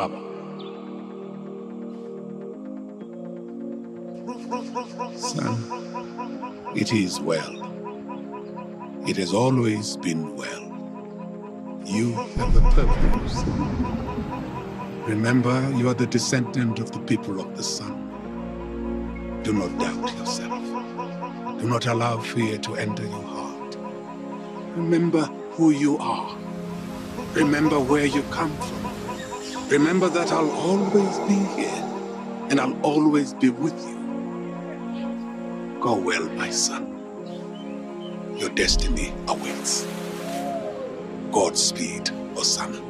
Baba. Son, it is well. It has always been well. You have a purpose. Remember, you are the descendant of the people of the sun. Do not doubt yourself. Do not allow fear to enter your heart. Remember who you are. Remember where you come from. Remember that I'll always be here and I'll always be with you. Go well, my son. Your destiny awaits. Godspeed, Osama.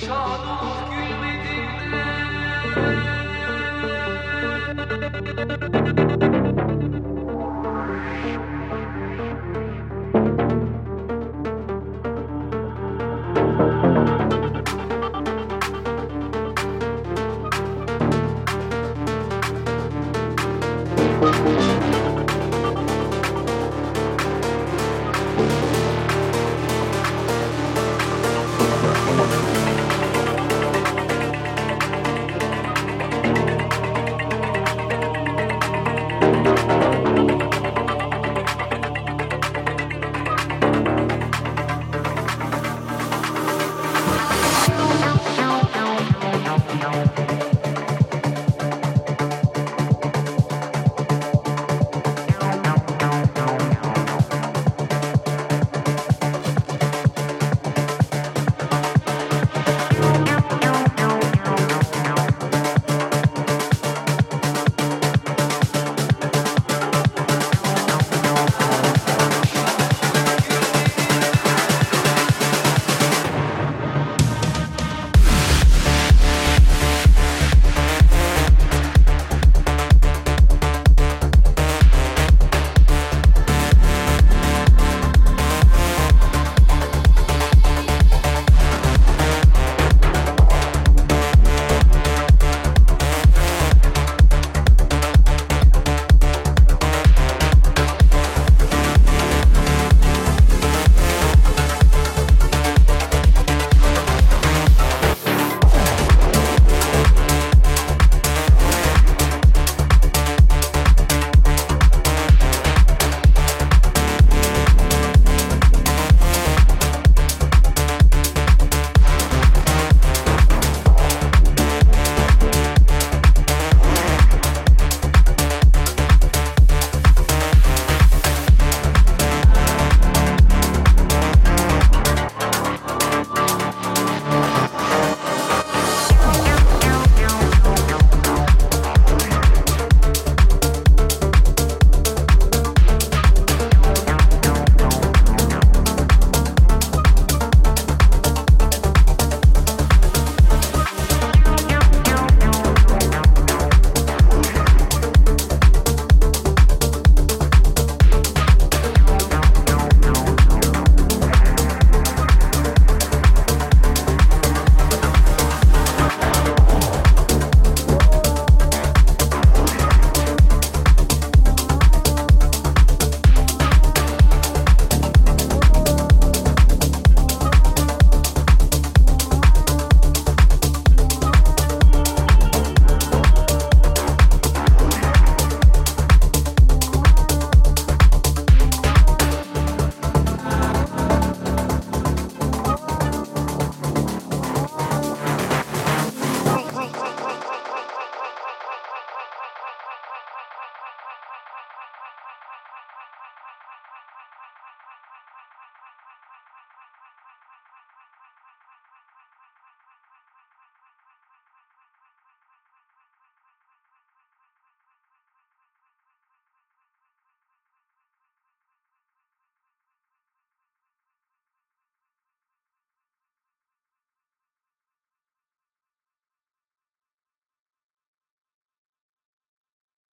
Şadof gülmedin de